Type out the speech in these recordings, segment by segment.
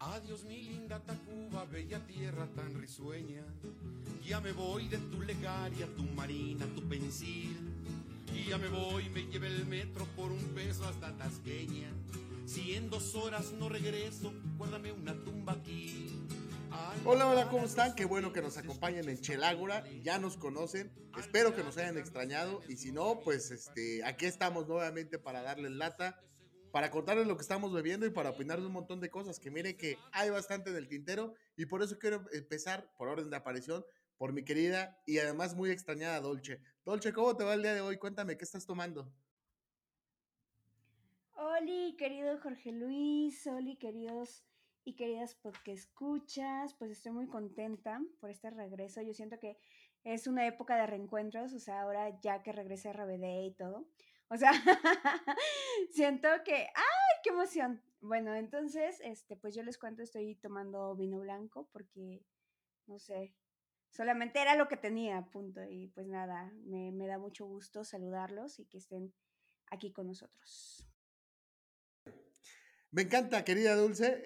Adiós mi linda Tacuba, bella tierra tan risueña. Ya me voy de tu legaria, tu marina, tu pensil. Y ya me voy, me lleve el metro por un peso hasta Tasqueña. Si en dos horas no regreso, guárdame una tumba aquí. Hola, hola, ¿cómo están? Qué bueno que nos acompañen en Chelágora. Ya nos conocen. Espero que nos hayan extrañado. Y si no, pues este, aquí estamos nuevamente para darles lata, para contarles lo que estamos bebiendo y para opinar de un montón de cosas. Que mire que hay bastante del tintero. Y por eso quiero empezar, por orden de aparición, por mi querida y además muy extrañada Dolce. Dolce, ¿cómo te va el día de hoy? Cuéntame, ¿qué estás tomando? Oli, querido Jorge Luis, Oli, queridos y queridas porque escuchas, pues estoy muy contenta por este regreso. Yo siento que es una época de reencuentros, o sea, ahora ya que regrese a RBD y todo. O sea, siento que, ¡ay, qué emoción! Bueno, entonces, este, pues yo les cuento, estoy tomando vino blanco porque, no sé, solamente era lo que tenía, punto. Y pues nada, me, me da mucho gusto saludarlos y que estén aquí con nosotros. Me encanta, querida Dulce,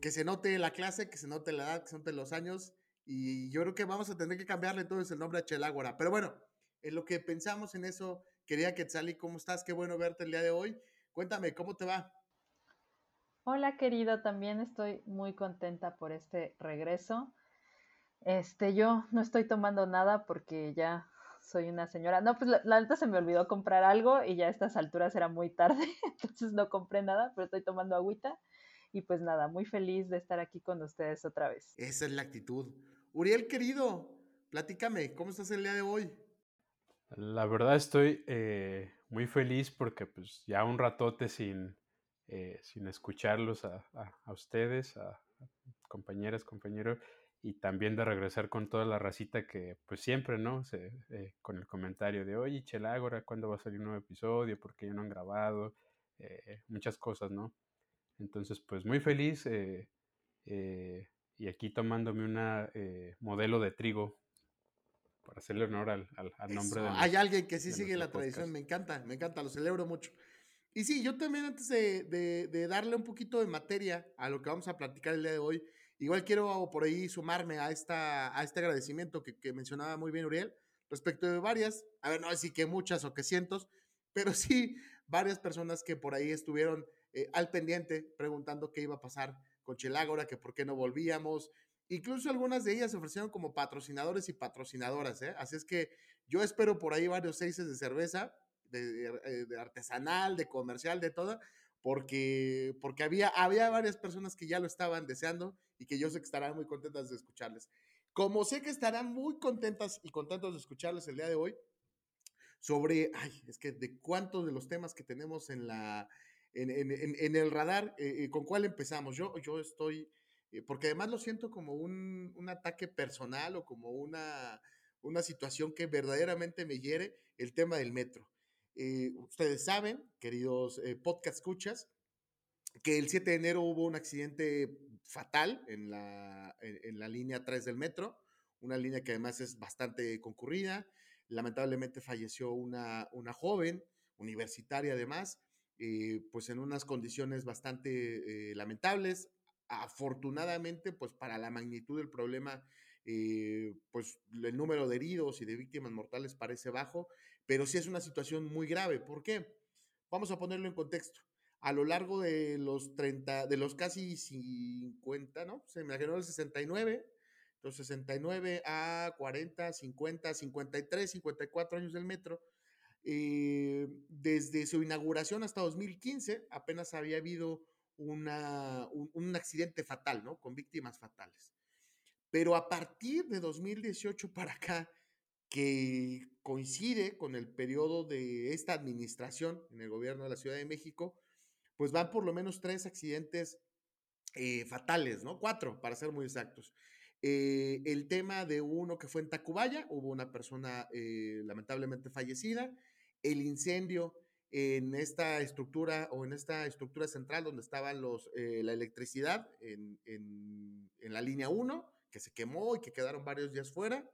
que se note la clase, que se note la edad, que se note los años. Y yo creo que vamos a tener que cambiarle entonces el nombre a Chelágora. Pero bueno, en lo que pensamos en eso, querida Quetzali, ¿cómo estás? Qué bueno verte el día de hoy. Cuéntame, ¿cómo te va? Hola, querido, también estoy muy contenta por este regreso. Este, yo no estoy tomando nada porque ya soy una señora. No, pues la, la, se me olvidó comprar algo y ya a estas alturas era muy tarde, entonces no compré nada, pero estoy tomando agüita. Y pues nada, muy feliz de estar aquí con ustedes otra vez. Esa es la actitud. Uriel, querido, platícame, ¿cómo estás el día de hoy? La verdad estoy eh, muy feliz porque pues ya un ratote sin, eh, sin escucharlos a, a, ustedes, a, compañeras, compañeros y también de regresar con toda la racita que pues siempre, ¿no? Se, eh, con el comentario de, oye, Chelágora, ¿cuándo va a salir un nuevo episodio? ¿Por qué ya no han grabado? Muchas cosas, ¿no? Entonces, pues muy feliz y aquí tomándome una modelo de trigo para hacerle honor al, al, al nombre de Hay alguien que sí sigue la podcast. tradición, me encanta, me encanta, lo celebro mucho. Y sí, yo también antes de, de, de darle un poquito de materia a lo que vamos a platicar el día de hoy, Igual quiero por ahí sumarme a, esta, a este agradecimiento que, que, mencionaba muy bien Uriel respecto de varias, a ver, no decir que muchas o que cientos, pero sí varias personas que por ahí estuvieron eh, al pendiente preguntando qué iba a pasar con Chelágora, que por qué no volvíamos. Incluso algunas de ellas se ofrecieron como patrocinadores y patrocinadoras, ¿eh? Así es que yo espero por ahí varios seises de cerveza, de, de, de artesanal, de comercial, de toda, porque, porque había, había varias personas que ya lo estaban deseando y que yo sé que estarán muy contentas de escucharles. Como sé que estarán muy contentas y contentos de escucharles el día de hoy sobre, ay, es que de cuántos de los temas que tenemos en, la, en, en, en el radar, eh, ¿con cuál empezamos? Yo, yo estoy, eh, porque además lo siento como un, un ataque personal o como una, una situación que verdaderamente me hiere, el tema del metro. Eh, ustedes saben, queridos eh, podcast escuchas, que el 7 de enero hubo un accidente fatal en la, en, en la, línea 3 del metro, una línea que además es bastante concurrida. Lamentablemente falleció una, una joven, universitaria además, eh, pues en unas condiciones bastante eh, lamentables. Afortunadamente, pues para la magnitud del problema, eh, pues el número de heridos y de víctimas mortales parece bajo, pero sí es una situación muy grave. ¿Por qué? Vamos a ponerlo en contexto a lo largo de los 30, de los casi 50, ¿no? Se me generó el 69, entonces 69 a 40, 50, 53, 54 años del metro. Eh, desde su inauguración hasta 2015 apenas había habido una, un, accidente fatal, ¿no? Con víctimas fatales. Pero a partir de 2018 para acá, que coincide con el periodo de esta administración en el gobierno de la Ciudad de México, pues van por lo menos tres accidentes eh, fatales, ¿no? Cuatro, para ser muy exactos. Eh, el tema de uno que fue en Tacubaya, hubo una persona eh, lamentablemente fallecida. El incendio en esta estructura o en esta estructura central donde estaban los, eh, la electricidad en, en, en la línea 1, que se quemó y que quedaron varios días fuera.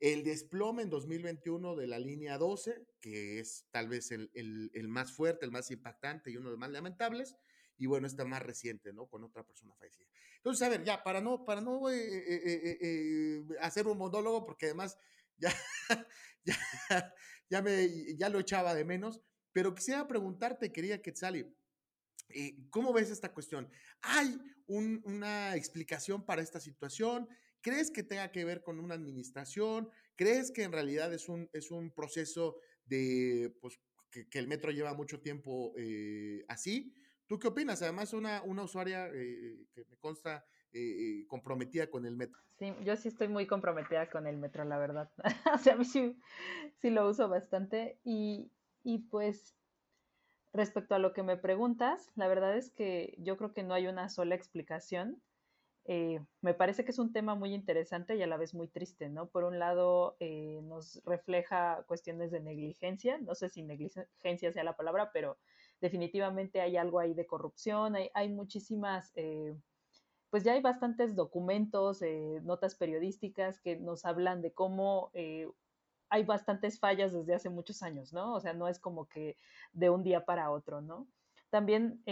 El desplome en 2021 de la línea 12, que es tal vez el, el, el, más fuerte, el más impactante y uno de los más lamentables. y bueno, esta más reciente, ¿no? Con otra persona fallecida. Entonces, a ver, ya, para no, para no eh, eh, eh, hacer un monólogo, porque además ya, ya, ya, me, ya lo echaba de menos, pero quisiera preguntarte, quería Quetzali, ¿cómo ves esta cuestión? ¿Hay una explicación para esta situación? ¿Crees que tenga que ver con una administración? ¿Crees que en realidad es un, es un proceso de, pues, que, el metro lleva mucho tiempo así? ¿Tú qué opinas? Además, una, una usuaria eh, que me consta eh, comprometida con el metro. Sí, yo sí estoy muy comprometida con el metro, la verdad. o sea, a mí sí, sí lo uso bastante. Y, y, pues, respecto a lo que me preguntas, la verdad es que yo creo que no hay una sola explicación. Eh, me parece que es un tema muy interesante y a la vez muy triste, ¿no? Por un lado, nos refleja cuestiones de negligencia, no sé si negligencia sea la palabra, pero definitivamente hay algo ahí de corrupción, hay, hay muchísimas, eh, pues ya hay bastantes documentos, eh, notas periodísticas que nos hablan de cómo eh, hay bastantes fallas desde hace muchos años, ¿no? O sea, no es como que de un día para otro, ¿no? También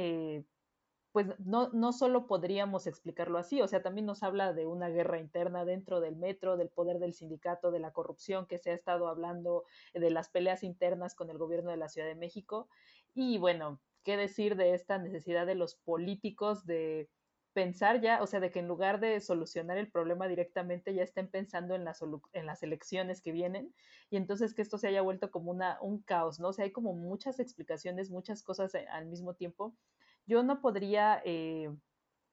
pues no, no solo podríamos explicarlo así, o sea, también nos habla de una guerra interna dentro del metro, del poder del sindicato, de la corrupción que se ha estado hablando, de las peleas internas con el gobierno de la Ciudad de México. Y bueno, ¿qué decir de esta necesidad de los políticos de pensar ya, o sea, de que en lugar de solucionar el problema directamente, ya estén pensando en las, en las elecciones que vienen y entonces que esto se haya vuelto como una, un caos, ¿no? O sea, hay como muchas explicaciones, muchas cosas eh, al mismo tiempo yo no podría eh,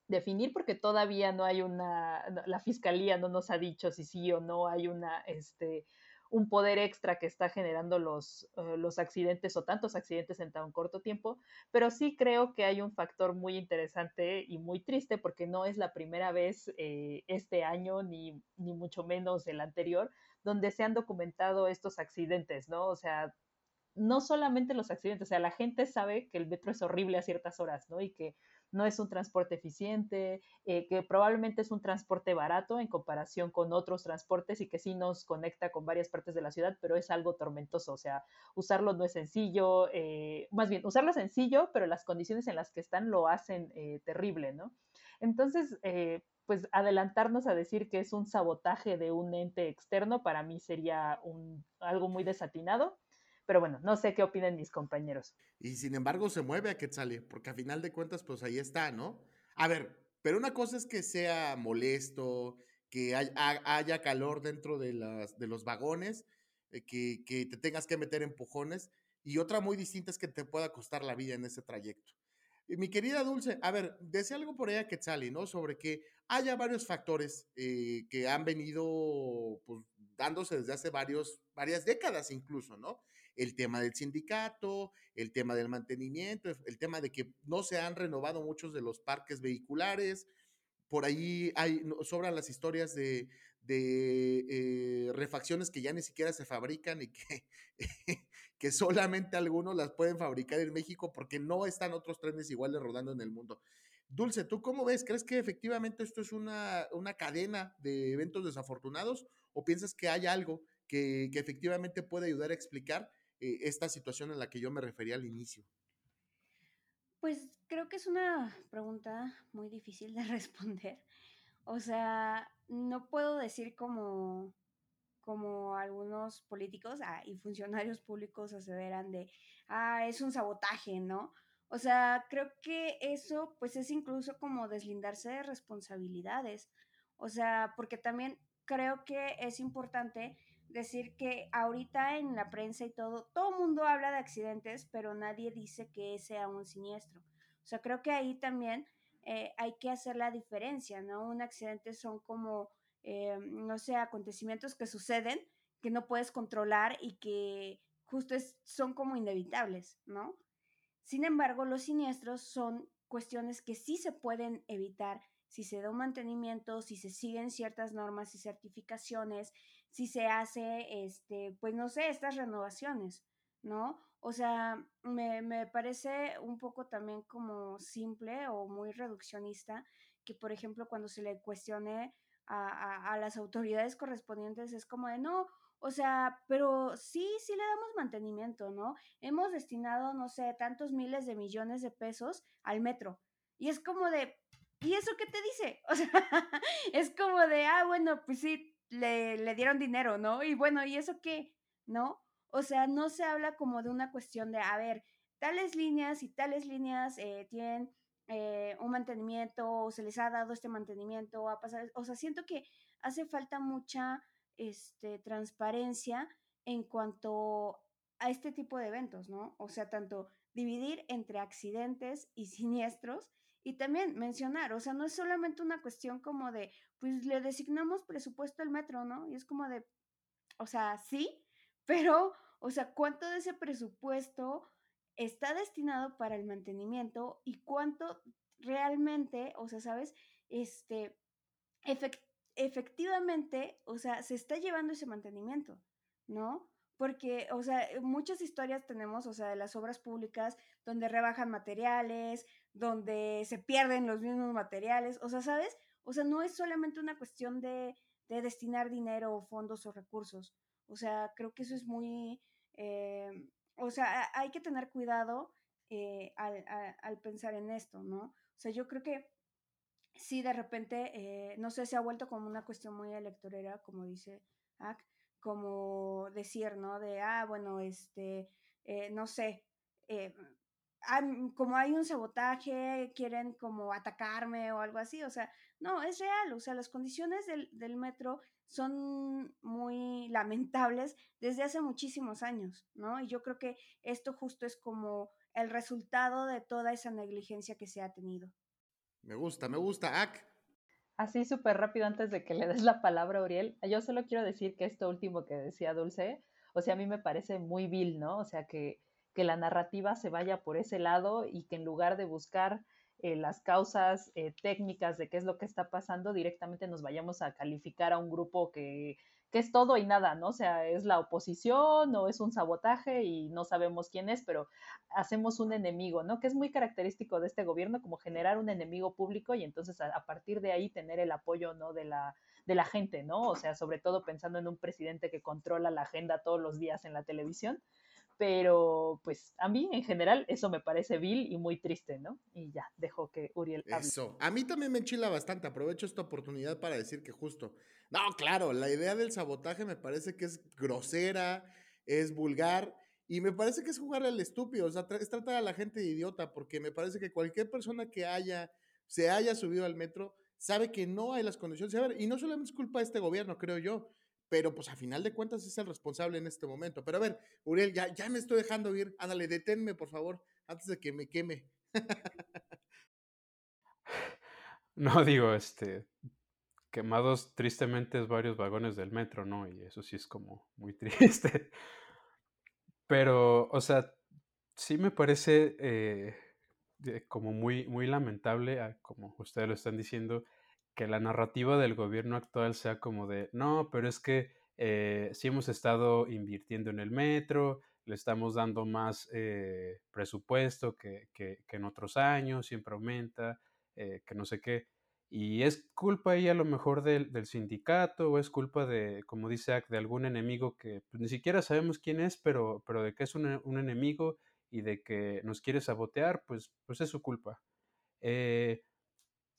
definir porque todavía no hay una, la fiscalía no nos ha dicho si sí o no hay una, este, un poder extra que está generando los, eh, los accidentes o tantos accidentes en tan corto tiempo, pero sí creo que hay un factor muy interesante y muy triste porque no es la primera vez eh, este año ni, ni mucho menos el anterior donde se han documentado estos accidentes, ¿no? O sea, no solamente los accidentes, o sea, la gente sabe que el metro es horrible a ciertas horas, ¿no? Y que no es un transporte eficiente, eh, que probablemente es un transporte barato en comparación con otros transportes y que sí nos conecta con varias partes de la ciudad, pero es algo tormentoso, o sea, usarlo no es sencillo, eh, más bien, usarlo es sencillo, pero las condiciones en las que están lo hacen eh, terrible, ¿no? Entonces, pues adelantarnos a decir que es un sabotaje de un ente externo, para mí sería un, algo muy desatinado pero bueno, no sé qué opinan mis compañeros. Y sin embargo se mueve a Quetzale, porque a final de cuentas, pues ahí está, ¿no? A ver, pero una cosa es que sea molesto, que haya calor dentro de, las, de los vagones, eh, que, que te tengas que meter empujones, y otra muy distinta es que te pueda costar la vida en ese trayecto. Y mi querida Dulce, a ver, decía algo por ahí a Quetzali, ¿no? Sobre que haya varios factores eh, que han venido pues, dándose desde hace varios, varias décadas incluso, ¿no? El tema del sindicato, el tema del mantenimiento, el tema de que no se han renovado muchos de los parques vehiculares. Por ahí hay, sobran las historias de, eh, refacciones que ya ni siquiera se fabrican y que, que solamente algunos las pueden fabricar en México porque no están otros trenes iguales rodando en el mundo. Dulce, ¿tú cómo ves? ¿Crees que efectivamente esto es una, una cadena de eventos desafortunados o piensas que hay algo que, que efectivamente puede ayudar a explicar eh, esta situación en la que yo me refería al inicio? Pues creo que es una pregunta muy difícil de responder. O sea, no puedo decir como, como algunos políticos ah, y funcionarios públicos aseveran de, ah, es un sabotaje, ¿no? O sea, creo que eso pues es incluso como deslindarse de responsabilidades. O sea, porque también creo que es importante decir que ahorita en la prensa y todo, todo el mundo habla de accidentes, pero nadie dice que sea un siniestro. O sea, creo que ahí también eh, hay que hacer la diferencia, ¿no? Un accidente son como, eh, no sé, acontecimientos que suceden, que no puedes controlar y que justo son como inevitables, ¿no? Sin embargo, los siniestros son cuestiones que sí se pueden evitar si se da un mantenimiento, si se siguen ciertas normas y certificaciones, si se hace, este, pues no sé, estas renovaciones, ¿no? O sea, me, me parece un poco también como simple o muy reduccionista que, por ejemplo, cuando se le cuestione a, a, las autoridades correspondientes es como de, no, o sea, pero sí, sí le damos mantenimiento, ¿no? Hemos destinado, no sé, tantos miles de millones de pesos al metro, Y es como de, ¿y eso qué te dice? O sea, es como de, ah, bueno, pues sí, le, le dieron dinero, ¿no? Y bueno, ¿y eso qué? ¿No? O sea, no se habla como de una cuestión de, a ver, tales líneas y tales líneas eh, tienen eh, un mantenimiento o se les ha dado este mantenimiento a pasar. O sea, siento que hace falta mucha este, transparencia en cuanto a este tipo de eventos, ¿no? O sea, tanto dividir entre accidentes y siniestros y también mencionar, o sea, no es solamente una cuestión como de, pues le designamos presupuesto al metro, ¿no? Y es como de, o sea, sí, pero, o sea, ¿cuánto de ese presupuesto está destinado para el mantenimiento y cuánto realmente, o sea, sabes, este, efectivamente, o sea, se está llevando ese mantenimiento, ¿no? Porque, o sea, muchas historias tenemos, o sea, de las obras públicas donde rebajan materiales, donde se pierden los mismos materiales, o sea, ¿sabes? O sea, no es solamente una cuestión de, de destinar dinero o fondos o recursos. O sea, creo que eso es muy, eh, o sea, hay que tener cuidado eh, al, pensar en esto, ¿no? O sea, yo creo que sí, de repente, eh, no sé, se ha vuelto como una cuestión muy electorera, como dice Ak, como decir, ¿no? De, ah, bueno, este, no sé, como hay un sabotaje, quieren como atacarme o algo así, o sea, no, es real, o sea, las condiciones del, del metro son muy lamentables desde hace muchísimos años, ¿no? Y yo creo que esto justo es como el resultado de toda esa negligencia que se ha tenido. Me gusta, me gusta, Ak. Así súper rápido antes de que le des la palabra, Uriel, yo solo quiero decir que esto último que decía Dulce, o sea, a mí me parece muy vil, ¿no? O sea, que, que la narrativa se vaya por ese lado y que en lugar de buscar eh, las causas eh, técnicas de qué es lo que está pasando, directamente nos vayamos a calificar a un grupo que, que, es todo y nada, ¿no? O sea, es la oposición o es un sabotaje y no sabemos quién es, pero hacemos un enemigo, ¿no? Que es muy característico de este gobierno, como generar un enemigo público y entonces a, a partir de ahí tener el apoyo, ¿no? De la, de la gente, ¿no? O sea, sobre todo pensando en un presidente que controla la agenda todos los días en la televisión pero pues a mí en general eso me parece vil y muy triste, ¿no? Y ya, dejo que Uriel hable. Eso, a mí también me enchila bastante, aprovecho esta oportunidad para decir que justo, no, claro, la idea del sabotaje me parece que es grosera, es vulgar y me parece que es jugar al estúpido, o sea, es tratar a la gente de idiota, porque me parece que cualquier persona que haya, se haya subido al metro, sabe que no hay las condiciones. A ver, y no solamente es culpa de este gobierno, creo yo, pero pues a final de cuentas es el responsable en este momento. Pero a ver, Uriel, ya, ya me estoy dejando ir. Ándale, deténme, por favor, antes de que me queme. no digo, este, quemados tristemente es varios vagones del metro, ¿no? Y eso sí es como muy triste. Pero, o sea, sí me parece eh, como muy, muy lamentable, como ustedes lo están diciendo, que la narrativa del gobierno actual sea como de, no, pero es que eh, sí hemos estado invirtiendo en el metro, le estamos dando más eh, presupuesto que, en otros años, siempre aumenta, eh, que no sé qué. Y es culpa ahí a lo mejor del, sindicato o es culpa de, como dice Ack, de algún enemigo que pues, ni siquiera sabemos quién es, pero, pero de que es un, enemigo y de que nos quiere sabotear, pues, pues es su culpa.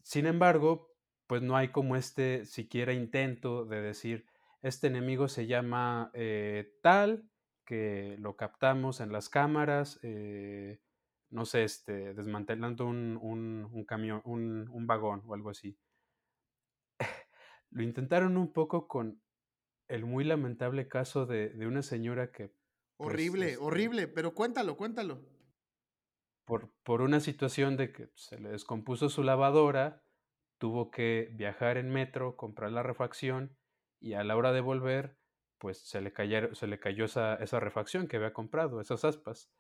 sin embargo, pues no hay como este siquiera intento de decir, este enemigo se llama eh, tal, que lo captamos en las cámaras, eh, no sé, este, desmantelando un, camión, un, vagón o algo así. lo intentaron un poco con el muy lamentable caso de, una señora que... Pues, horrible, este horrible, pero cuéntalo, cuéntalo. Por, por una situación de que se le descompuso su lavadora, tuvo que viajar en metro, comprar la refacción y a la hora de volver, pues se le, se le cayó esa, esa refacción que había comprado, esas aspas.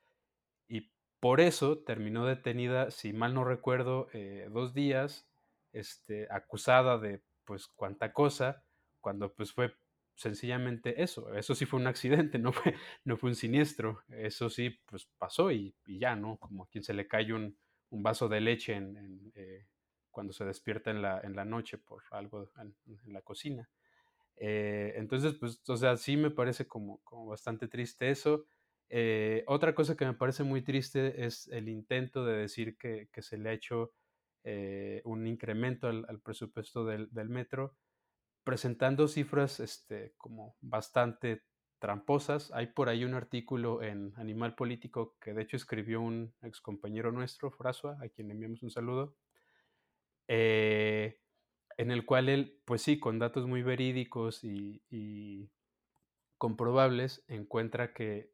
Y por eso terminó detenida, si mal no recuerdo, eh, dos días, este, acusada de pues cuánta cosa, cuando pues fue sencillamente eso. Eso sí fue un accidente, no fue, no fue un siniestro. Eso sí, pues pasó y, ya, ¿no? Como quien se le cae un, un vaso de leche en, eh, cuando se despierta en la, en la noche por algo en, la cocina. Eh, entonces, pues, o sea, sí me parece como, como bastante triste eso. Eh, otra cosa que me parece muy triste es el intento de decir que, que se le ha hecho eh, un incremento al, presupuesto del, metro, presentando cifras este, como bastante tramposas. Hay por ahí un artículo en Animal Político que de hecho escribió un ex compañero nuestro, Frasua, a quien enviamos un saludo, eh, en el cual él, pues sí, con datos muy verídicos y comprobables, encuentra que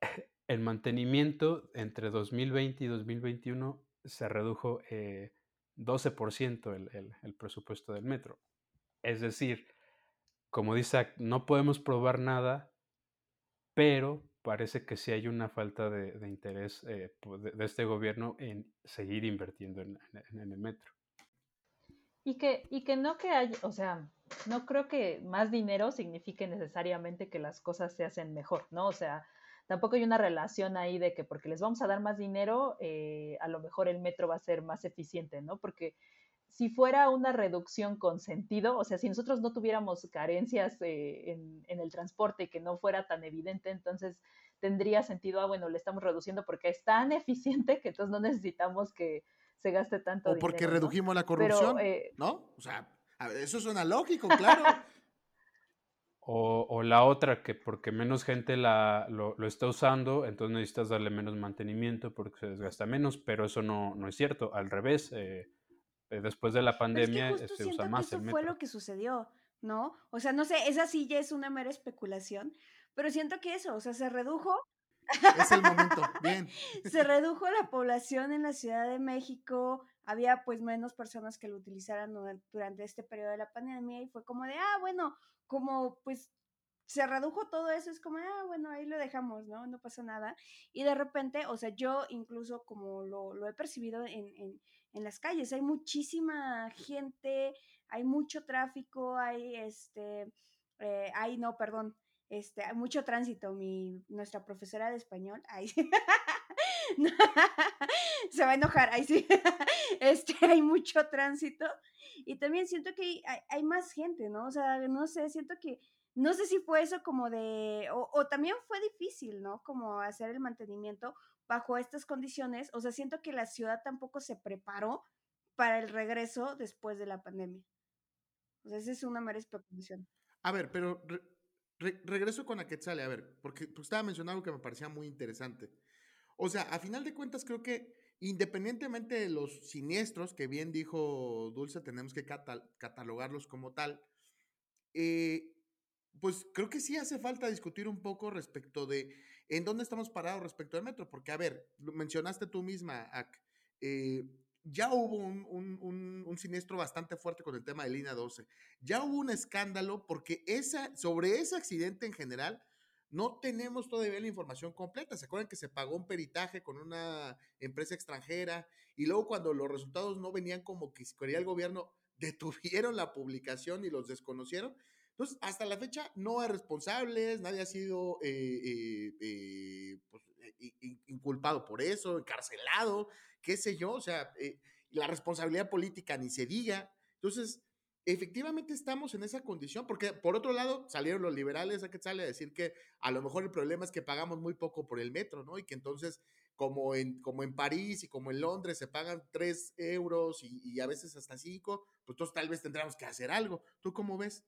el mantenimiento entre 2020 y 2021 se redujo 12% eh, el, presupuesto del metro. Es decir, como dice, no podemos probar nada, pero parece que sí hay una falta de, interés eh, de, este gobierno en seguir invirtiendo en, el metro. Y que, y que no que haya, o sea, no creo que más dinero signifique necesariamente que las cosas se hacen mejor, ¿no? O sea, tampoco hay una relación ahí de que porque les vamos a dar más dinero, eh, a lo mejor el metro va a ser más eficiente, ¿no? Porque si fuera una reducción con sentido, o sea, si nosotros no tuviéramos carencias eh, en, el transporte y que no fuera tan evidente, entonces tendría sentido, ah, bueno, le estamos reduciendo porque es tan eficiente que entonces no necesitamos que se gaste tanto dinero. O porque redujimos la corrupción, eh, ¿no? O sea, eso suena lógico, claro. O, la otra, que porque menos gente la, lo, está usando, entonces necesitas darle menos mantenimiento porque se desgasta menos, pero eso no, no es cierto. Al revés, eh, eh, después de la pandemia se usa más el metro. fue lo que sucedió, ¿no? O sea, no sé, esa sí ya es una mera especulación, pero siento que eso, o sea, se redujo. Es el momento, bien. se redujo la población en la Ciudad de México, había pues menos personas que lo utilizaran durante este periodo de la pandemia y fue como de, ah, bueno, como pues se redujo todo eso, es como, ah, bueno, ahí lo dejamos, ¿no? No pasa nada. Y de repente, o sea, yo incluso como lo, he percibido en, las calles, hay muchísima gente, hay mucho tráfico, hay este, eh, hay, no, perdón, este, hay mucho tránsito. Mi, nuestra profesora de español, ahí se va a enojar, ahí sí, este, hay mucho tránsito y también siento que hay, más gente, ¿no? O sea, no sé, siento que, no sé si fue eso como de, o, también fue difícil, ¿no? Como hacer el mantenimiento bajo estas condiciones. O sea, siento que la ciudad tampoco se preparó para el regreso después de la pandemia. O sea, esa es una mera especulación. A ver, pero regreso con Aquetzale, a ver, porque pues, estaba mencionando algo que me parecía muy interesante. O sea, a final de cuentas creo que independientemente de los siniestros, que bien dijo Dulce, tenemos que catalogarlos como tal, eh, pues creo que sí hace falta discutir un poco respecto de en dónde estamos parados respecto al metro, porque a ver, mencionaste tú misma, eh, ya hubo un, un, siniestro bastante fuerte con el tema de línea 12, ya hubo un escándalo porque esa, sobre ese accidente en general, no tenemos todavía la información completa. ¿Se acuerdan que se pagó un peritaje con una empresa extranjera y luego cuando los resultados no venían como que quería el gobierno, detuvieron la publicación y los desconocieron? Entonces, hasta la fecha no hay responsables, nadie ha sido eh, eh, eh, pues, inculpado por eso, encarcelado, qué sé yo, o sea, la responsabilidad política ni se diga. Entonces, efectivamente estamos en esa condición, porque por otro lado salieron los liberales a que sale a decir que a lo mejor el problema es que pagamos muy poco por el metro, ¿no? Y que entonces, como en, como en París y como en Londres se pagan tres euros y, a veces hasta cinco, pues entonces tal vez tendríamos que hacer algo. ¿Tú cómo ves?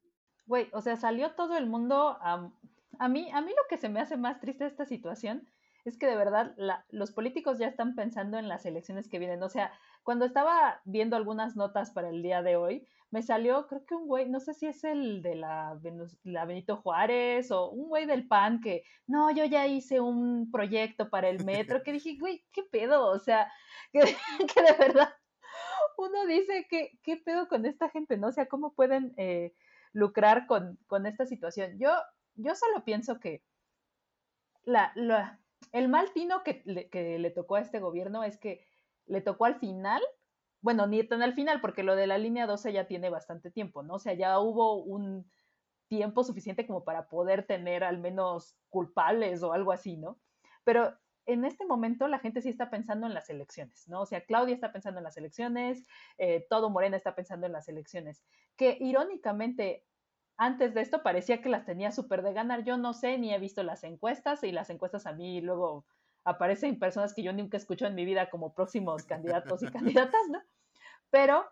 Güey, o sea, salió todo el mundo a, a mí, a mí lo que se me hace más triste de esta situación es que de verdad los políticos ya están pensando en las elecciones que vienen. O sea, cuando estaba viendo algunas notas para el día de hoy, me salió, creo que un güey, no sé si es el de la, la Benito Juárez o un güey del PAN que, no, yo ya hice un proyecto para el metro, que dije, güey, ¿qué pedo? O sea, que, de verdad uno dice, ¿qué, ¿qué pedo con esta gente? ¿No? O sea, ¿cómo pueden eh, lucrar con, esta situación? Yo, yo solo pienso que la, el mal tino que que le tocó a este gobierno es que le tocó al final, bueno, ni tan al final, porque lo de la línea 12 ya tiene bastante tiempo, ¿no? O sea, ya hubo un tiempo suficiente como para poder tener al menos culpables o algo así, ¿no? Pero en este momento la gente sí está pensando en las elecciones, ¿no? O sea, Claudia está pensando en las elecciones, eh, todo Morena está pensando en las elecciones, que irónicamente antes de esto parecía que las tenía súper de ganar. Yo no sé, ni he visto las encuestas y las encuestas a mí luego aparecen personas que yo nunca escucho en mi vida como próximos candidatos y candidatas, ¿no? Pero,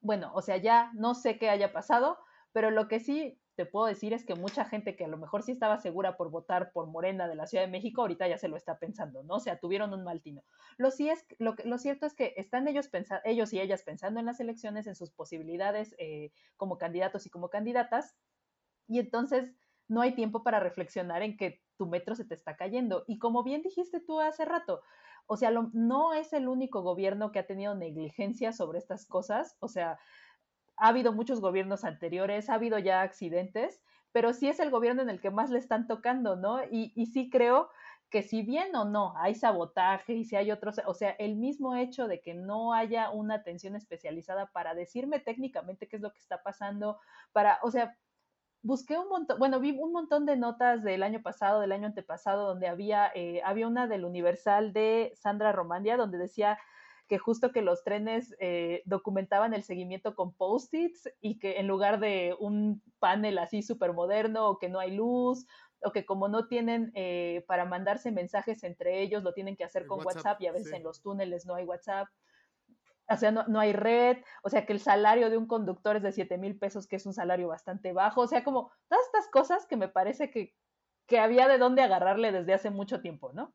bueno, o sea, ya no sé qué haya pasado, pero lo que sí te puedo decir es que mucha gente que a lo mejor sí estaba segura por votar por Morena de la Ciudad de México, ahorita ya se lo está pensando, ¿no? O sea, tuvieron un mal tino. Lo, sí es, lo, lo cierto es que están ellos, ellos y ellas pensando en las elecciones, en sus posibilidades eh, como candidatos y como candidatas, y entonces no hay tiempo para reflexionar en que tu metro se te está cayendo. Y como bien dijiste tú hace rato, o sea, no es el único gobierno que ha tenido negligencia sobre estas cosas, o sea, ha habido muchos gobiernos anteriores, ha habido ya accidentes, pero sí es el gobierno en el que más le están tocando, ¿no? Y, y sí creo que si bien o no hay sabotaje y si hay otros, o sea, el mismo hecho de que no haya una atención especializada para decirme técnicamente qué es lo que está pasando, para, o sea, busqué un montón, bueno, vi un montón de notas del año pasado, del año antepasado, donde había, eh, había una del Universal de Sandra Romandia, donde decía que justo que los trenes eh, documentaban el seguimiento con post-its y que en lugar de un panel así súper moderno o que no hay luz o que como no tienen eh, para mandarse mensajes entre ellos, lo tienen que hacer con WhatsApp, y a veces en los túneles no hay WhatsApp. O sea, no, no, hay red, o sea, que el salario de un conductor es de 7 mil pesos, que es un salario bastante bajo, o sea, como todas estas cosas que me parece que, que había de dónde agarrarle desde hace mucho tiempo, ¿no?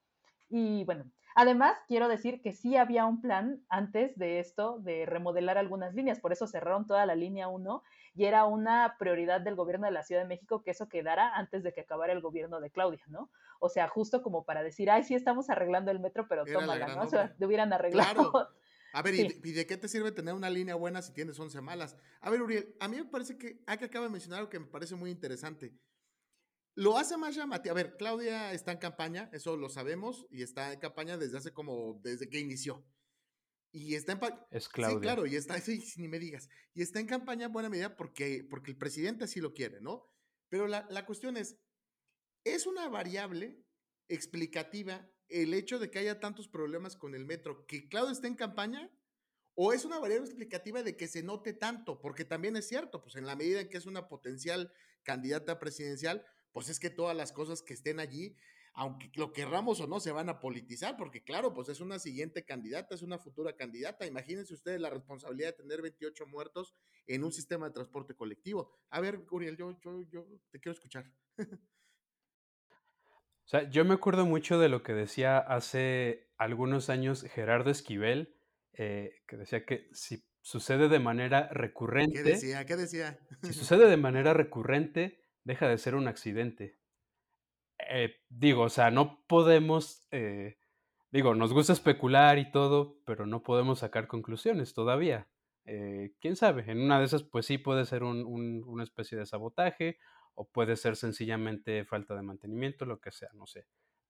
Y bueno, Además, quiero decir que sí había un plan antes de esto de remodelar algunas líneas, por eso cerraron toda la línea 1 y era una prioridad del gobierno de la Ciudad de México que eso quedara antes de que acabara el gobierno de Claudia, ¿no? O sea, justo como para decir, ay, sí estamos arreglando el metro, pero tómala, ¿no? O sea, hubieran arreglado. Claro. A ver, ¿y, de qué te sirve tener una línea buena si tienes 11 malas? A ver, Uriel, a mí me parece que, hay que acaba de mencionar algo que me parece muy interesante. Lo hace más llamativo. A ver, Claudia está en campaña, eso lo sabemos, y está en campaña desde hace como, desde que inició. Y está en Es Claudia. Sí, claro, y está, sí, ni me digas. Y está en campaña en buena medida porque, porque el presidente así lo quiere, ¿no? Pero la, la cuestión es, ¿es una variable explicativa el hecho de que haya tantos problemas con el metro que Claudia esté en campaña? ¿O es una variable explicativa de que se note tanto? Porque también es cierto, pues en la medida en que es una potencial candidata presidencial, pues es que todas las cosas que estén allí, aunque lo querramos o no, se van a politizar, porque claro, pues es una siguiente candidata, es una futura candidata. Imagínense ustedes la responsabilidad de tener 28 muertos en un sistema de transporte colectivo. A ver, Uriel, yo, yo, yo te quiero escuchar. O sea, yo me acuerdo mucho de lo que decía hace algunos años Gerardo Esquivel, eh, que decía que si sucede de manera recurrente. ¿Qué decía? ¿Qué decía? Si sucede de manera recurrente, deja de ser un accidente. Eh, digo, o sea, no podemos, eh, digo, nos gusta especular y todo, pero no podemos sacar conclusiones todavía. Eh, ¿Quién sabe? En una de esas, pues sí puede ser una especie de sabotaje o puede ser sencillamente falta de mantenimiento, lo que sea, no sé.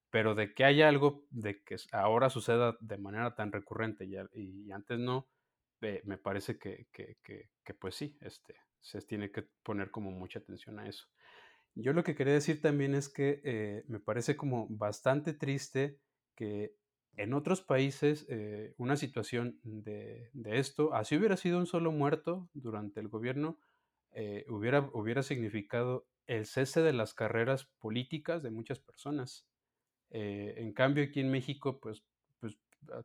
Pero de que haya algo de que ahora suceda de manera tan recurrente y, antes no, me parece que, que, que, pues sí, este, se tiene que poner como mucha atención a eso. Yo lo que quería decir también es que eh, me parece como bastante triste que en otros países eh, una situación de, esto, así hubiera sido un solo muerto durante el gobierno, eh, hubiera, hubiera significado el cese de las carreras políticas de muchas personas. en cambio, aquí en México, pues, pues ah,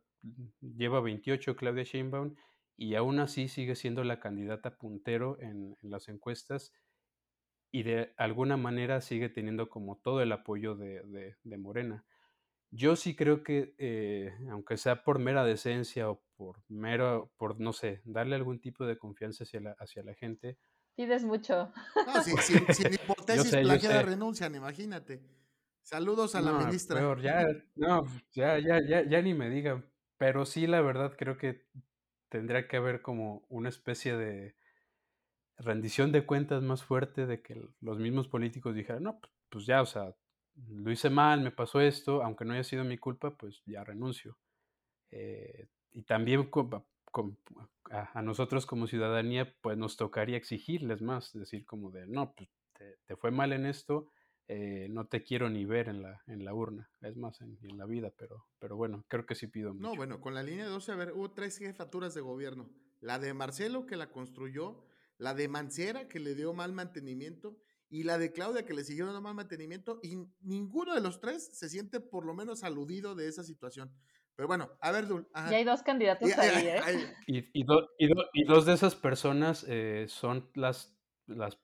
lleva 28 Claudia Sheinbaum y aún así sigue siendo la candidata puntero en, en las encuestas y de alguna manera sigue teniendo como todo el apoyo de, Morena. Yo sí creo que, eh, aunque sea por mera decencia o por mero, por no sé, darle algún tipo de confianza hacia la, hacia la gente. Pides mucho. No, sin, hipótesis de renuncian, imagínate. Saludos a la ministra. ya, no, ya, ya, ya, ya ni me digan. Pero sí, la verdad, creo que tendría que haber como una especie de, rendición de cuentas más fuerte de que los mismos políticos dijeran, no, pues ya, o sea, lo hice mal, me pasó esto, aunque no haya sido mi culpa, pues ya renuncio. Eh, y también a, nosotros como ciudadanía, pues nos tocaría exigirles más, decir como de, no, pues te, fue mal en esto, eh, no te quiero ni ver en la, en la urna, es más, en, en, la vida, pero, pero bueno, creo que sí pido mucho. No, bueno, con la línea 12, a ver, hubo tres jefaturas de gobierno. La de Marcelo, que la construyó, la de Mancera, que le dio mal mantenimiento, y la de Claudia que le siguieron dando más mantenimiento y ninguno de los tres se siente por lo menos aludido de esa situación. Pero bueno, a ver, Dul. Ya hay dos candidatos ahí, ¿eh? Y, y, dos de esas personas eh, son las, las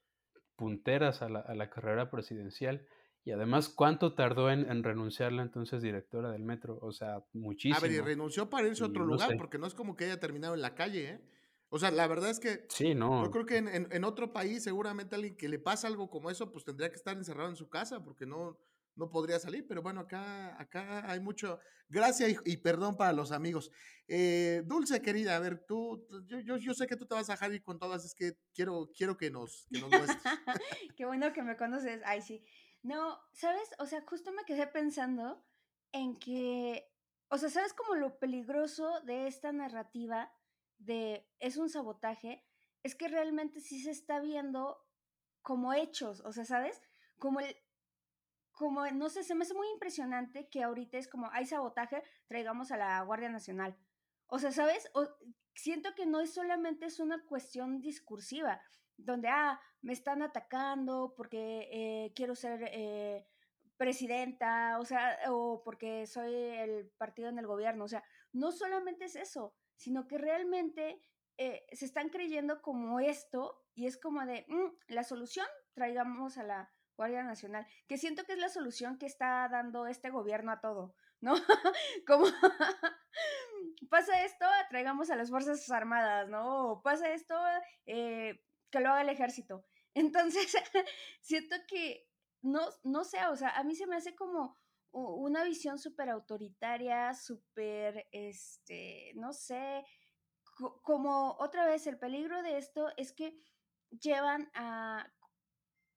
punteras a la, a la, carrera presidencial. Y además, ¿cuánto tardó en, en, renunciar la entonces directora del metro? O sea, muchísimo. A ver, y renunció para irse a otro lugar, porque no es como que haya terminado en la calle, ¿eh? O sea, la verdad es que sí, no. yo creo que en, en, otro país seguramente alguien que le pasa algo como eso, pues tendría que estar encerrado en su casa porque no, no podría salir, pero bueno, acá, acá hay mucho, gracias y, perdón para los amigos. Eh, Dulce, querida, a ver, tú, yo, yo, yo, sé que tú te vas a ir con todas, es que quiero, quiero que nos, que nos muestres. Qué bueno que me conoces, ay sí. No, ¿sabes? O sea, justo me quedé pensando en que, o sea, ¿sabes como lo peligroso de esta narrativa de es un sabotaje? Es que realmente sí se está viendo como hechos, o sea, ¿sabes? Como el, como, no sé, se me hace muy impresionante que ahorita es como, hay sabotaje, traigamos a la Guardia Nacional. O sea, ¿sabes? siento que no es solamente es una cuestión discursiva, donde, ah, me están atacando porque eh, quiero ser eh, presidenta, o sea, o porque soy el partido en el gobierno. O sea, no solamente es eso, sino que realmente eh, se están creyendo como esto y es como de, mm, la solución, traigamos a la Guardia Nacional, que siento que es la solución que está dando este gobierno a todo, ¿no? Como pasa esto, traigamos a las Fuerzas Armadas, ¿no? Pasa esto, eh, que lo haga el ejército. Entonces, siento que, no, no sé, o sea, a mí se me hace como una visión súper autoritaria, súper, este, no sé, como otra vez el peligro de esto es que llevan a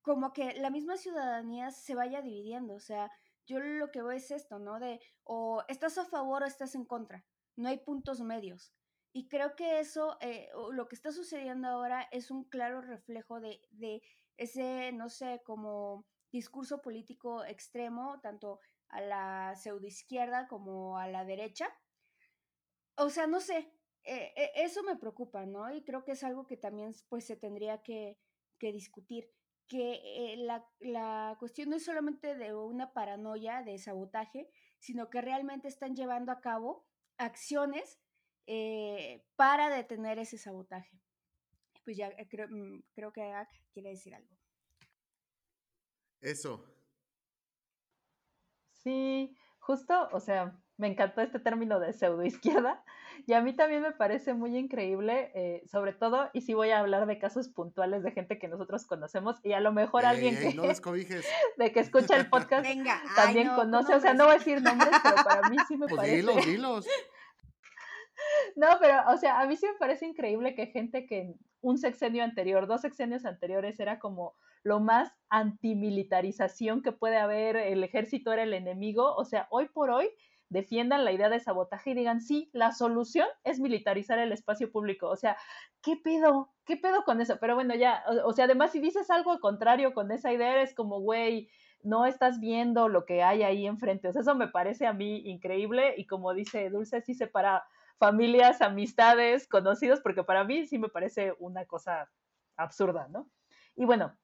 como que la misma ciudadanía se vaya dividiendo, o sea, yo lo que veo es esto, ¿no? De o estás a favor o estás en contra, no hay puntos medios. Y creo que eso, eh, lo que está sucediendo ahora es un claro reflejo de, de ese, no sé, como discurso político extremo, tanto a la pseudoizquierda como a la derecha. O sea, no sé, eh, eh, eso me preocupa, ¿no? Y creo que es algo que también pues se tendría que, que discutir que eh, la, cuestión no es solamente de una paranoia de sabotaje, sino que realmente están llevando a cabo acciones para detener ese sabotaje. Pues ya creo, mm, creo que quiere decir algo. Eso. Sí, justo, o sea, me encantó este término de pseudoizquierda y a mí también me parece muy increíble, eh, sobre todo, y si voy a hablar de casos puntuales de gente que nosotros conocemos y a lo mejor alguien que, no de que escucha el podcast también conoce, o sea, no voy a decir nombres, pero para mí sí me pues parece. Dilos, dilos. No, pero, o sea, a mí sí me parece increíble que gente que un sexenio anterior, dos sexenios anteriores, era como lo más antimilitarización que puede haber, el ejército era el enemigo, o sea, hoy por hoy defiendan la idea de sabotaje y digan, sí, la solución es militarizar el espacio público. O sea, ¿qué pedo? ¿Qué pedo con eso? Pero bueno, ya, o, sea, además si dices algo contrario con esa idea, eres como, güey, no estás viendo lo que hay ahí enfrente. O sea, eso me parece a mí increíble y como dice Dulce, sí separa familias, amistades, conocidos, porque para mí sí me parece una cosa absurda, ¿no? Y bueno,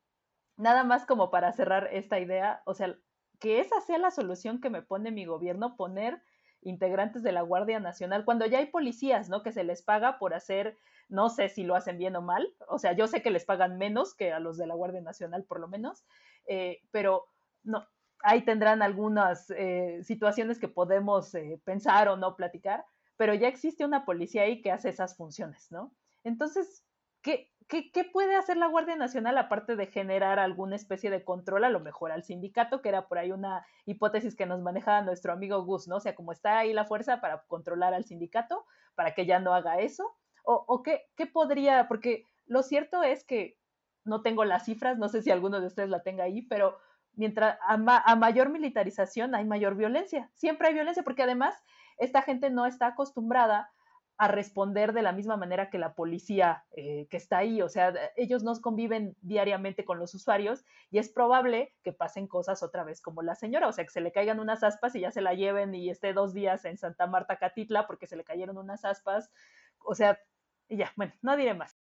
nada más como para cerrar esta idea, o sea, que esa sea la solución que me pone mi gobierno, poner integrantes de la Guardia Nacional, cuando ya hay policías, ¿no? Que se les paga por hacer, no sé si lo hacen bien o mal, o sea, yo sé que les pagan menos que a los de la Guardia Nacional, por lo menos, eh, pero no, ahí tendrán algunas eh, situaciones que podemos eh, pensar o no platicar, pero ya existe una policía ahí que hace esas funciones, ¿no? Entonces, ¿qué, ¿qué, puede hacer la Guardia Nacional aparte de generar alguna especie de control a lo mejor al sindicato, que era por ahí una hipótesis que nos manejaba nuestro amigo Gus, ¿no? O sea, como está ahí la fuerza para controlar al sindicato, para que ya no haga eso, o, qué, podría, porque lo cierto es que no tengo las cifras, no sé si alguno de ustedes la tenga ahí, pero mientras a mayor militarización hay mayor violencia, siempre hay violencia, porque además esta gente no está acostumbrada a responder de la misma manera que la policía eh, que está ahí. O sea, ellos no conviven diariamente con los usuarios y es probable que pasen cosas otra vez como la señora, o sea, que se le caigan unas aspas y ya se la lleven y esté dos días en Santa Marta, Catitla, porque se le cayeron unas aspas. O sea, ya, bueno, no diré más.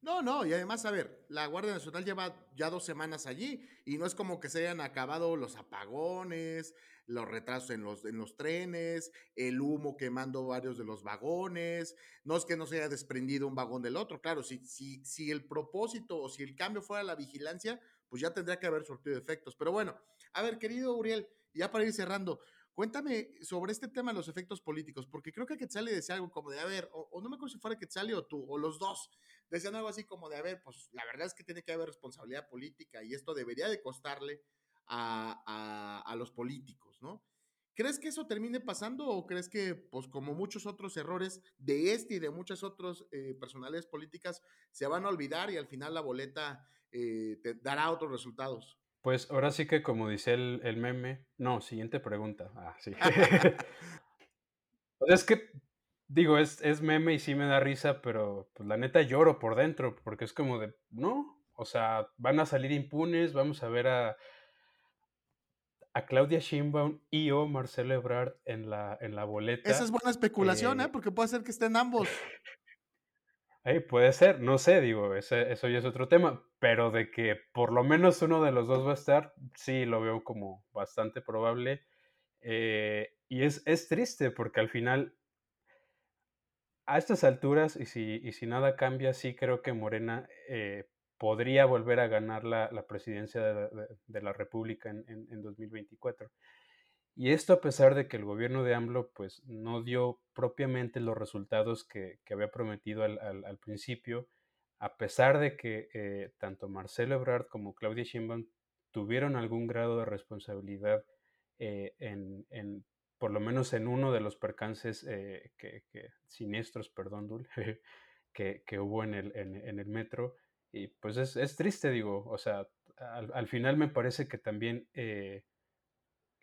No, no, y además, a ver, la Guardia Nacional lleva ya dos semanas allí y no es como que se hayan acabado los apagones, los retrasos en los, en los trenes, el humo quemando varios de los vagones, no es que no se haya desprendido un vagón del otro, claro, si, si, si el propósito o si el cambio fuera la vigilancia, pues ya tendría que haber surtido efectos. Pero bueno, a ver, querido Uriel, ya para ir cerrando, Cuéntame sobre este tema de los efectos políticos, porque creo que Quetzali decía algo como de, a ver, o, no me acuerdo si fuera Quetzali o tú, o los dos, decían algo así como de, a ver, pues la verdad es que tiene que haber responsabilidad política y esto debería de costarle a, a, los políticos, ¿no? ¿Crees que eso termine pasando o crees que, pues como muchos otros errores de este y de muchas otras eh, personalidades políticas, se van a olvidar y al final la boleta eh, te dará otros resultados? Pues ahora sí que como dice el, meme, no, siguiente pregunta. Ah, sí. pues es que, digo, es, es meme y sí me da risa, pero pues la neta lloro por dentro, porque es como de, no, o sea, van a salir impunes, vamos a ver a, a Claudia Sheinbaum y o Marcelo Ebrard en la, en la boleta. Esa es buena especulación, ¿eh? Porque puede ser que estén ambos. puede ser, no sé, digo, ese, eso ya es otro tema, pero de que por lo menos uno de los dos va a estar, sí lo veo como bastante probable. Eh, y es, es, triste porque al final, a estas alturas, y si, y si nada cambia, sí creo que Morena eh, podría volver a ganar la, la presidencia de, la República en, en, en 2024. Y esto a pesar de que el gobierno de AMLO pues no dio propiamente los resultados que, había prometido al, principio, a pesar de que eh, tanto Marcelo Ebrard como Claudia Sheinbaum tuvieron algún grado de responsabilidad eh, en, por lo menos en uno de los percances eh, que, siniestros, perdón, Dul, que, hubo en el, en, el metro. Y pues es, triste, digo, o sea, al, final me parece que también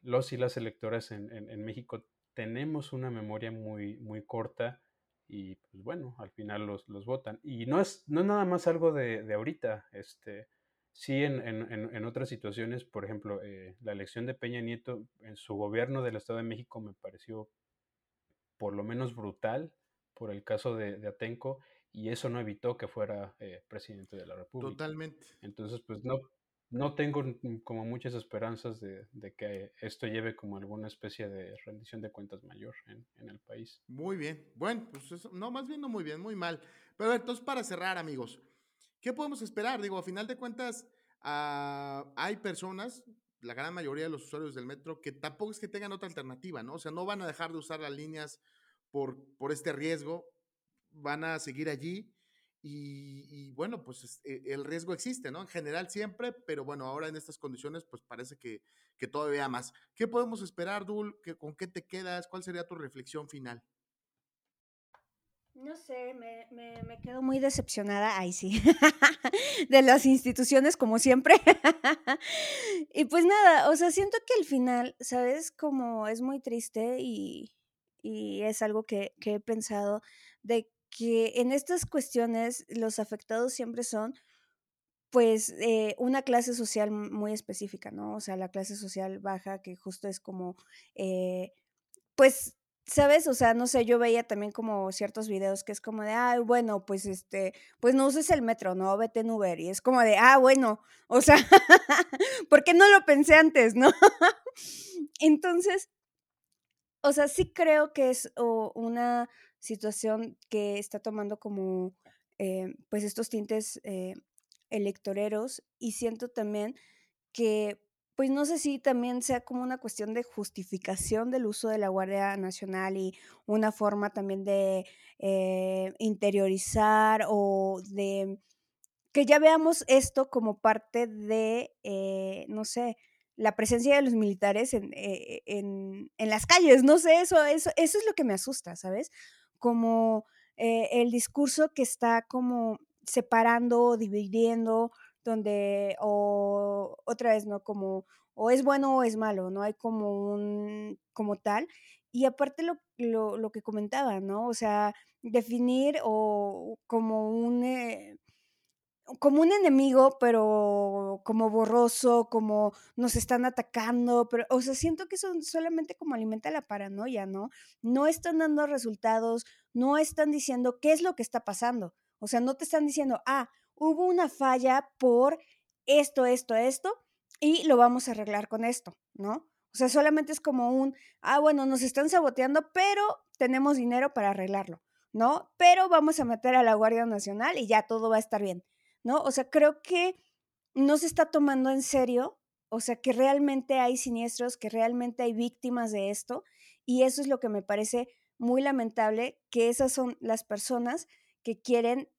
los y las electoras en, en, México tenemos una memoria muy, muy corta y pues bueno, al final los, los votan. Y no es, no nada más algo de, de ahorita, este, sí en, en, otras situaciones, por ejemplo, eh, la elección de Peña Nieto en su gobierno del Estado de México me pareció por lo menos brutal por el caso de, de Atenco y eso no evitó que fuera eh, presidente de la República. Totalmente. Entonces, pues no, no tengo como muchas esperanzas de, que esto lleve como alguna especie de rendición de cuentas mayor en, el país. Muy bien. Bueno, pues no, más bien no muy bien, muy mal. Pero entonces, para cerrar, amigos, ¿qué podemos esperar? Digo, a final de cuentas, ah, hay personas, la gran mayoría de los usuarios del metro, que tampoco es que tengan otra alternativa, ¿no? O sea, no van a dejar de usar las líneas por, por este riesgo, van a seguir allí y, bueno, pues e, el riesgo existe, ¿no? En general siempre, pero bueno, ahora en estas condiciones, pues parece que, que todavía más. ¿Qué podemos esperar, Dul? ¿Con qué te quedas? ¿Cuál sería tu reflexión final? No sé, me, me, quedo muy decepcionada, ay sí, de las instituciones como siempre. y pues nada, o sea, siento que al final, ¿sabes? Como es muy triste y, y es algo que, que he pensado de que en estas cuestiones los afectados siempre son pues eh, una clase social muy específica, ¿no? O sea, la clase social baja que justo es como, eh, pues, ¿sabes? O sea, no sé, yo veía también como ciertos videos que es como de, ah, bueno, pues este, pues no uses el metro, ¿no? Vete en Uber. Y es como de, ah, bueno, o sea, ¿por qué no lo pensé antes, no? Entonces, o sea, sí creo que es una situación que está tomando como eh, pues estos tintes eh, electoreros y siento también que pues no sé si también sea como una cuestión de justificación del uso de la Guardia Nacional y una forma también de eh, interiorizar o de que ya veamos esto como parte de, no sé, la presencia de los militares en, en, en, las calles, no sé, eso, eso, eso es lo que me asusta, ¿sabes? Como eh, el discurso que está como separando, dividiendo, donde, o otra vez, ¿no? Como, o es bueno o es malo, ¿no? Hay como un, como tal. Y aparte lo, lo, lo que comentaba, ¿no? O sea, definir o como un, eh, como un enemigo, pero como borroso, como nos están atacando, pero, o sea, siento que eso solamente como alimenta la paranoia, ¿no? No están dando resultados, no están diciendo qué es lo que está pasando. O sea, no te están diciendo, ah, hubo una falla por esto, esto, esto, y lo vamos a arreglar con esto, ¿no? O sea, solamente es como un, ah, bueno, nos están saboteando, pero tenemos dinero para arreglarlo, ¿no? Pero vamos a meter a la Guardia Nacional y ya todo va a estar bien, ¿no? O sea, creo que no se está tomando en serio, o sea, que realmente hay siniestros, que realmente hay víctimas de esto, y eso es lo que me parece muy lamentable, que esas son las personas que quieren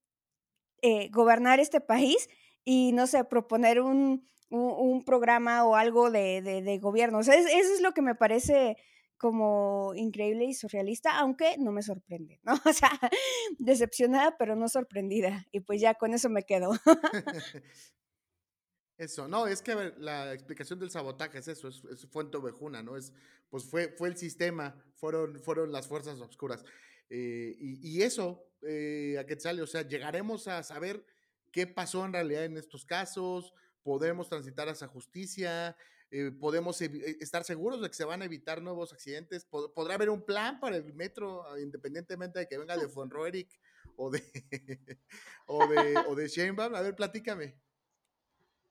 eh, gobernar este país y, no sé, proponer un, un, programa o algo de, de, gobierno. O sea, eso es lo que me parece como increíble y surrealista, aunque no me sorprende, ¿no? O sea, decepcionada, pero no sorprendida. Y pues ya con eso me quedo. Eso, no, es que la explicación del sabotaje es eso, es, es fuente ovejuna, ¿no? Es, pues fue, fue el sistema, fueron, fueron las fuerzas oscuras. Eh, y, y, eso, eh, a sale, o sea, llegaremos a saber qué pasó en realidad en estos casos, podemos transitar hacia justicia, eh, podemos eh, estar seguros de que se van a evitar nuevos accidentes, podrá haber un plan para el metro, ah, independientemente de que venga de Von o de, o de, o de Sheinbaum. A ver, platícame.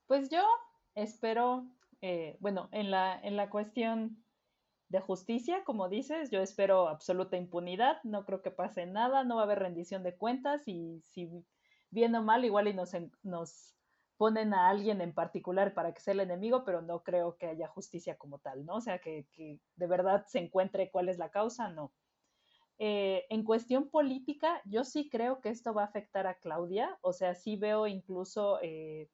Pues yo espero, eh, bueno, en la, en la cuestión de justicia, como dices, yo espero absoluta impunidad, no creo que pase nada, no va a haber rendición de cuentas y si bien o mal, igual y nos, nos ponen a alguien en particular para que sea el enemigo, pero no creo que haya justicia como tal, ¿no? O sea, que, de verdad se encuentre cuál es la causa, no. Eh, en cuestión política, yo sí creo que esto va a afectar a Claudia, o sea, sí veo incluso eh,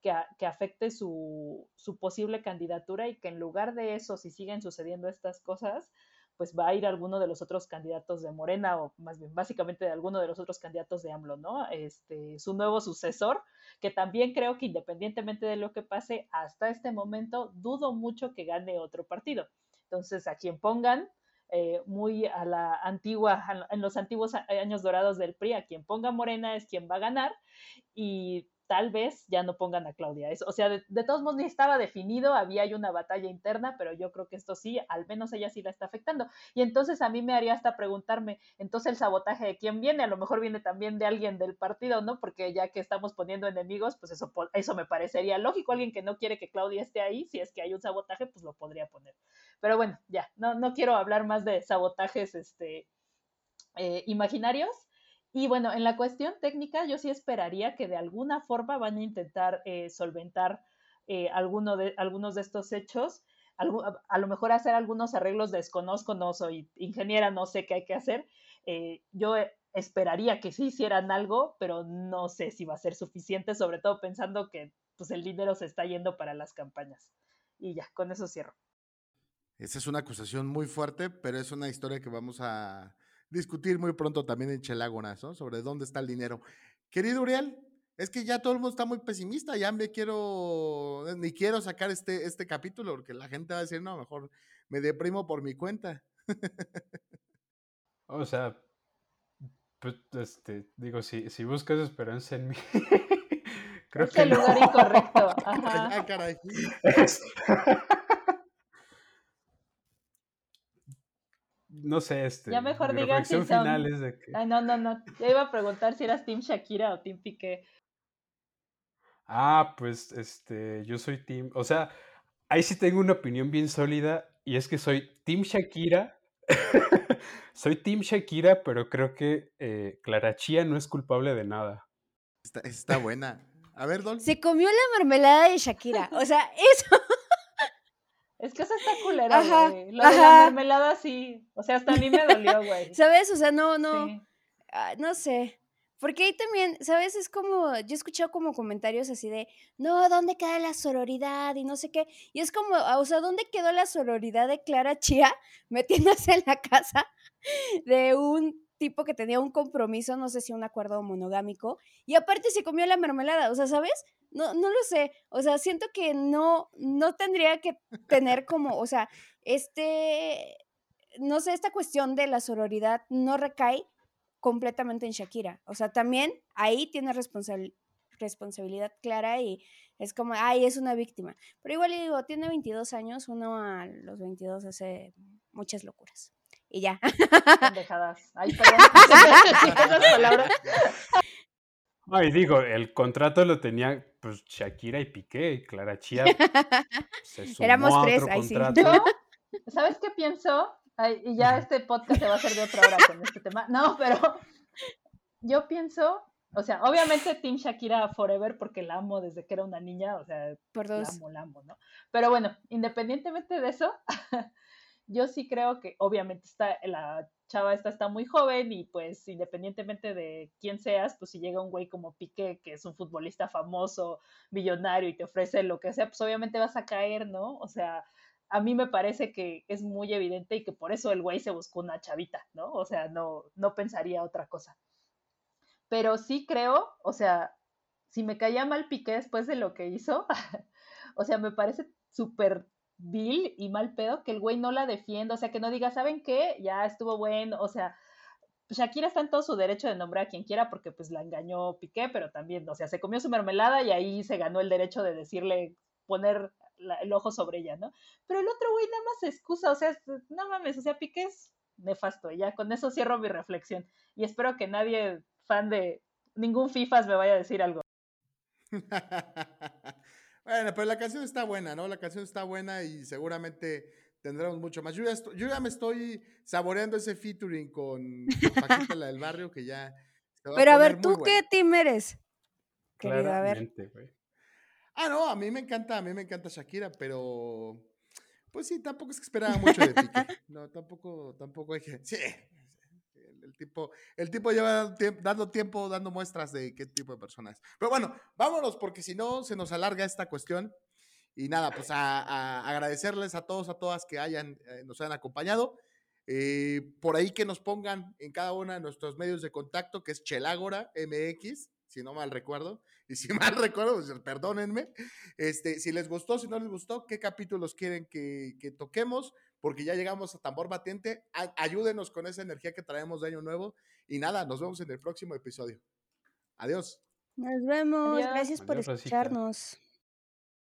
que, que, afecte su, su, posible candidatura y que en lugar de eso, si siguen sucediendo estas cosas, pues va a ir alguno de los otros candidatos de Morena o más bien básicamente de alguno de los otros candidatos de AMLO, ¿no? Este, su nuevo sucesor, que también creo que independientemente de lo que pase hasta este momento, dudo mucho que gane otro partido. Entonces, a quien pongan, eh, muy a la antigua, en los antiguos años dorados del PRI, a quien ponga Morena es quien va a ganar. Y tal vez ya no pongan a Claudia. o sea, de, todos modos ni estaba definido, había una batalla interna, pero yo creo que esto sí, al menos ella sí la está afectando. Y entonces a mí me haría hasta preguntarme, entonces el sabotaje de quién viene, a lo mejor viene también de alguien del partido, ¿no? Porque ya que estamos poniendo enemigos, pues eso, eso me parecería lógico. Alguien que no quiere que Claudia esté ahí, si es que hay un sabotaje, pues lo podría poner. Pero bueno, ya, no, no quiero hablar más de sabotajes este, eh, imaginarios. Y bueno, en la cuestión técnica, yo sí esperaría que de alguna forma van a intentar eh, solventar eh, alguno de, algunos de estos hechos. a, lo mejor hacer algunos arreglos, desconozco, no soy ingeniera, no sé qué hay que hacer. Eh, yo esperaría que sí hicieran algo, pero no sé si va a ser suficiente, sobre todo pensando que pues, el dinero se está yendo para las campañas. Y ya, con eso cierro. Esa es una acusación muy fuerte, pero es una historia que vamos a, discutir muy pronto también en Chelágonas, ¿no? Sobre dónde está el dinero. Querido Uriel, es que ya todo el mundo está muy pesimista, ya me quiero, ni quiero sacar este, este capítulo, porque la gente va a decir, no, mejor me deprimo por mi cuenta. o sea, pues, este, digo, si, si buscas esperanza en mí, creo que el lugar incorrecto. Ajá. Ah, caray. no sé, este. Ya mejor digan si son... final de que... Ay, no, no, no. Ya iba a preguntar si eras Team Shakira o Team Piqué. Ah, pues, este, yo soy Team, o sea, ahí sí tengo una opinión bien sólida y es que soy Team Shakira. soy Team Shakira, pero creo que eh, Clara Chía no es culpable de nada. Está, está buena. A ver, Don. Se comió la mermelada de Shakira. O sea, eso. Es que eso está culera, güey. Lo de la mermelada sí. O sea, hasta a mí me dolió, güey. ¿Sabes? O sea, no, no. no sé. Porque ahí también, ¿sabes? Es como, yo he escuchado como comentarios así de, no, ¿dónde queda la sororidad? Y no sé qué. Y es como, ah, o sea, ¿dónde quedó la sororidad de Clara Chía metiéndose en la casa de un tipo que tenía un compromiso, no sé si un acuerdo monogámico, y aparte se comió la mermelada, o sea, ¿sabes? no, no lo sé, o sea, siento que no, no tendría que tener como, o sea, este, no sé, esta cuestión de la sororidad no recae completamente en Shakira, o sea, también ahí tiene responsabilidad clara y es como, ay, es una víctima, pero igual digo, tiene 22 años, uno a los 22 hace muchas locuras. Y ya. Pendejadas. Ay, perdón. Digo, el contrato lo tenía pues Shakira y Piqué, Clara Chia se sumó Éramos a tres, ahí sí. contrato. ¿Sabes qué pienso? Ay, y ya este podcast se va a hacer de otra hora con este tema. No, pero yo pienso, o sea, obviamente Team Shakira Forever porque la amo desde que era una niña, o sea, Por la dos. amo, la amo, ¿no? Pero bueno, independientemente de eso, yo sí creo que obviamente está, la chava esta está muy joven y pues independientemente de quién seas, pues si llega un güey como Piqué, que es un futbolista famoso, millonario y te ofrece lo que sea, pues obviamente vas a caer, ¿no? O sea, a mí me parece que es muy evidente y que por eso el güey se buscó una chavita, ¿no? O sea, no, no pensaría otra cosa. Pero sí creo, o sea, si me caía mal Piqué después de lo que hizo, o sea, me parece súper vil y mal pedo que el güey no la defienda, o sea, que no diga, ¿saben qué? Ya estuvo bueno, o sea, Shakira está en todo su derecho de nombrar a quien quiera porque pues la engañó Piqué, pero también, o sea, se comió su mermelada y ahí se ganó el derecho de decirle, poner el ojo sobre ella, ¿no? Pero el otro güey nada más se excusa, o sea, no mames, o sea, Piqué es nefasto, ya con eso cierro mi reflexión y espero que nadie fan de ningún FIFAs me vaya a decir algo. bueno, pero la canción está buena, ¿no? La canción está buena y seguramente tendremos mucho más. Yo ya, estoy, yo ya me estoy saboreando ese featuring con, con Paquita, la del barrio, que ya... se va Pero a poner ver, muy ¿tú bueno. qué team eres? Querido, a ver. Ah, no, a mí me encanta, a mí me encanta Shakira, pero pues sí, tampoco es que esperaba mucho de Piqué. No, tampoco, tampoco hay que. Sí, el, tipo, el tipo lleva dando tiempo, dando muestras de qué tipo de persona es. Pero bueno, vámonos, porque si no se nos alarga esta cuestión. Y nada, pues a, a agradecerles a todos, a todas que hayan, eh, nos hayan acompañado. Eh, por ahí que nos pongan en cada uno de nuestros medios de contacto, que es Chelágora MX, si no mal recuerdo. Y si mal recuerdo, pues perdónenme. Este, si les gustó, si no les gustó, qué capítulos quieren que, que toquemos, porque ya llegamos a tambor batiente. Ayúdenos con esa energía que traemos de año nuevo. Y nada, nos vemos en el próximo episodio. Adiós. Nos vemos. Adiós. Gracias por Adiós, escucharnos.